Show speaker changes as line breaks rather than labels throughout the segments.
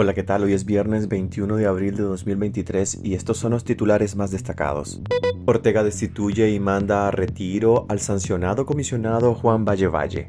Hola, ¿qué tal? Hoy es viernes 21 de abril de 2023 y estos son los titulares más destacados. Ortega destituye y manda a retiro al sancionado comisionado Juan Valle Valle.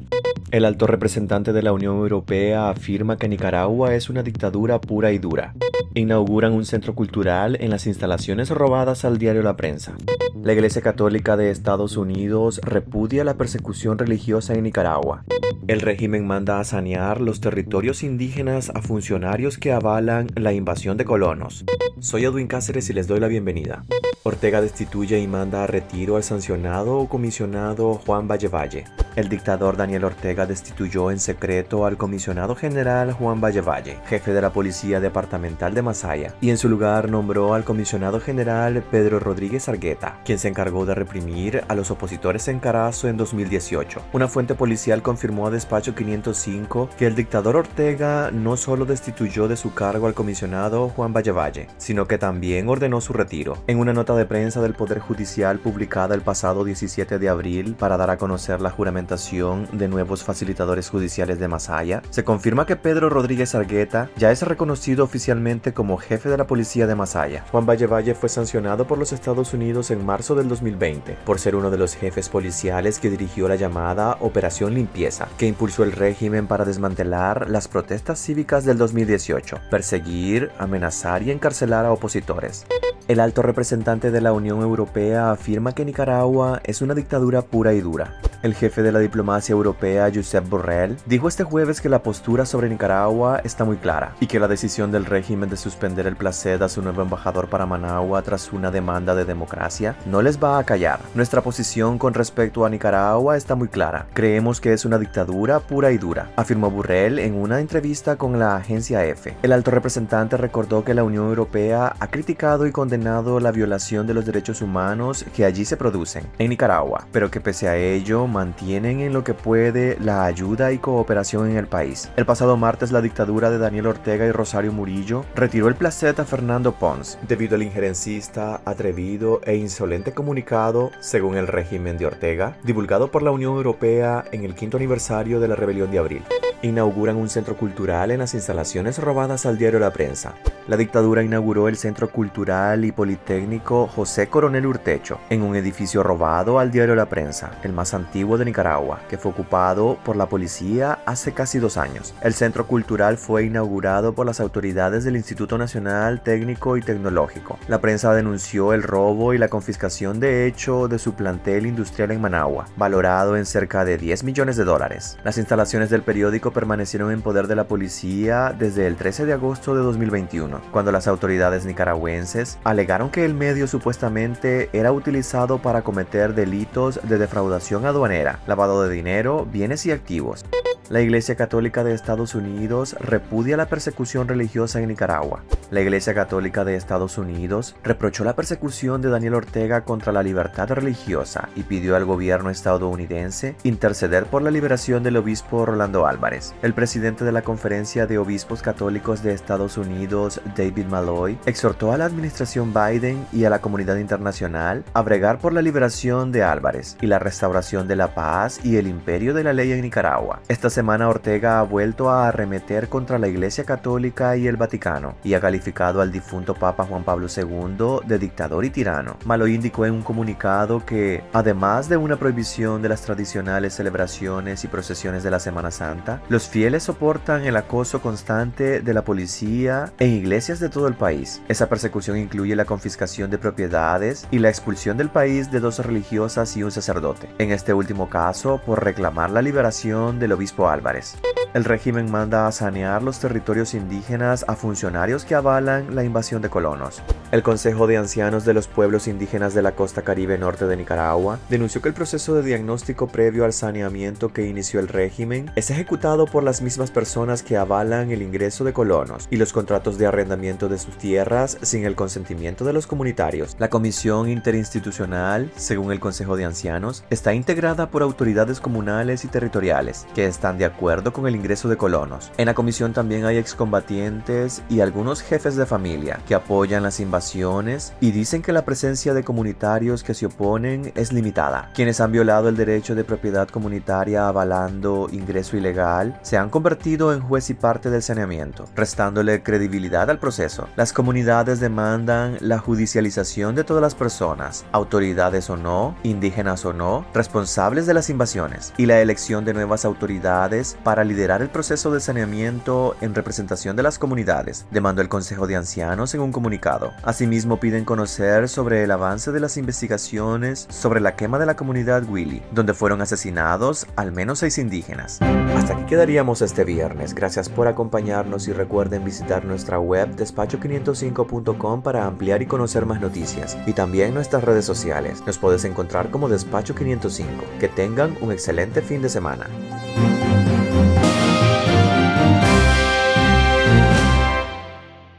El alto representante de la Unión Europea afirma que Nicaragua es una dictadura pura y dura. Inauguran un centro cultural en las instalaciones robadas al diario La Prensa. La Iglesia Católica de Estados Unidos repudia la persecución religiosa en Nicaragua. El régimen manda a sanear los territorios indígenas a funcionarios que avalan la invasión de colonos. Soy Edwin Cáceres y les doy la bienvenida. Ortega destituye y manda a retiro al sancionado o comisionado Juan Valle Valle. El dictador Daniel Ortega destituyó en secreto al comisionado general Juan Valle Valle, jefe de la Policía Departamental de Masaya, y en su lugar nombró al comisionado general Pedro Rodríguez Argueta, quien se encargó de reprimir a los opositores en Carazo en 2018. Una fuente policial confirmó a Despacho 505 que el dictador Ortega no solo destituyó de su cargo al comisionado Juan Valle sino que también ordenó su retiro. En una nota de prensa del Poder Judicial publicada el pasado 17 de abril para dar a conocer la juramentación de nuevos facilitadores judiciales de Masaya, se confirma que Pedro Rodríguez Argueta ya es reconocido oficialmente como jefe de la policía de Masaya. Juan Valle fue sancionado por los Estados Unidos en marzo del 2020 por ser uno de los jefes policiales que dirigió la llamada Operación Limpieza, que impulsó el régimen para desmantelar las protestas cívicas del 2018, perseguir, amenazar y encarcelar a opositores. El alto representante de la Unión Europea afirma que Nicaragua es una dictadura pura y dura. El jefe de la diplomacia europea, Josep Borrell, dijo este jueves que la postura sobre Nicaragua está muy clara y que la decisión del régimen de suspender el placed a su nuevo embajador para Managua tras una demanda de democracia no les va a callar. Nuestra posición con respecto a Nicaragua está muy clara. Creemos que es una dictadura pura y dura, afirmó Borrell en una entrevista con la agencia EFE. El alto representante recordó que la Unión Europea ha criticado y condenado la violación de los derechos humanos que allí se producen en Nicaragua, pero que pese a ello mantienen en lo que puede la ayuda y cooperación en el país. El pasado martes la dictadura de Daniel Ortega y Rosario Murillo retiró el placet a Fernando Pons debido al injerencista, atrevido e insolente comunicado, según el régimen de Ortega, divulgado por la Unión Europea en el quinto aniversario de la rebelión de abril. Inauguran un centro cultural en las instalaciones robadas al diario La Prensa. La dictadura inauguró el Centro Cultural y Politécnico José Coronel Urtecho, en un edificio robado al diario La Prensa, el más antiguo de Nicaragua, que fue ocupado por la policía hace casi dos años. El Centro Cultural fue inaugurado por las autoridades del Instituto Nacional Técnico y Tecnológico. La prensa denunció el robo y la confiscación de hecho de su plantel industrial en Managua, valorado en cerca de 10 millones de dólares. Las instalaciones del periódico permanecieron en poder de la policía desde el 13 de agosto de 2021 cuando las autoridades nicaragüenses alegaron que el medio supuestamente era utilizado para cometer delitos de defraudación aduanera, lavado de dinero, bienes y activos. La Iglesia Católica de Estados Unidos repudia la persecución religiosa en Nicaragua. La Iglesia Católica de Estados Unidos reprochó la persecución de Daniel Ortega contra la libertad religiosa y pidió al gobierno estadounidense interceder por la liberación del obispo Rolando Álvarez. El presidente de la Conferencia de Obispos Católicos de Estados Unidos, David Malloy, exhortó a la administración Biden y a la comunidad internacional a bregar por la liberación de Álvarez y la restauración de la paz y el imperio de la ley en Nicaragua. Esta semana Ortega ha vuelto a arremeter contra la Iglesia Católica y el Vaticano y ha calificado al difunto Papa Juan Pablo II de dictador y tirano. Malloy indicó en un comunicado que, además de una prohibición de las tradicionales celebraciones y procesiones de la Semana Santa, los fieles soportan el acoso constante de la policía en iglesias de todo el país. Esa persecución incluye la confiscación de propiedades y la expulsión del país de dos religiosas y un sacerdote, en este último caso por reclamar la liberación del obispo Álvarez. El régimen manda a sanear los territorios indígenas a funcionarios que avalan la invasión de colonos. El Consejo de Ancianos de los Pueblos Indígenas de la Costa Caribe Norte de Nicaragua denunció que el proceso de diagnóstico previo al saneamiento que inició el régimen es ejecutado por las mismas personas que avalan el ingreso de colonos y los contratos de arrendamiento de sus tierras sin el consentimiento de los comunitarios. La Comisión Interinstitucional, según el Consejo de Ancianos, está integrada por autoridades comunales y territoriales que están de acuerdo con el ingreso de colonos. En la comisión también hay excombatientes y algunos jefes de familia que apoyan las invasiones y dicen que la presencia de comunitarios que se oponen es limitada. Quienes han violado el derecho de propiedad comunitaria avalando ingreso ilegal se han convertido en juez y parte del saneamiento, restándole credibilidad al proceso. Las comunidades demandan la judicialización de todas las personas, autoridades o no, indígenas o no, responsables de las invasiones, y la elección de nuevas autoridades para liderar el proceso de saneamiento en representación de las comunidades, demandó el Consejo de Ancianos en un comunicado. Asimismo, piden conocer sobre el avance de las investigaciones sobre la quema de la comunidad Willy, donde fueron asesinados al menos seis indígenas. Hasta aquí quedaríamos este viernes. Gracias por acompañarnos y recuerden visitar nuestra web despacho505.com para ampliar y conocer más noticias y también nuestras redes sociales. Nos puedes encontrar como Despacho 505. Que tengan un excelente fin de semana.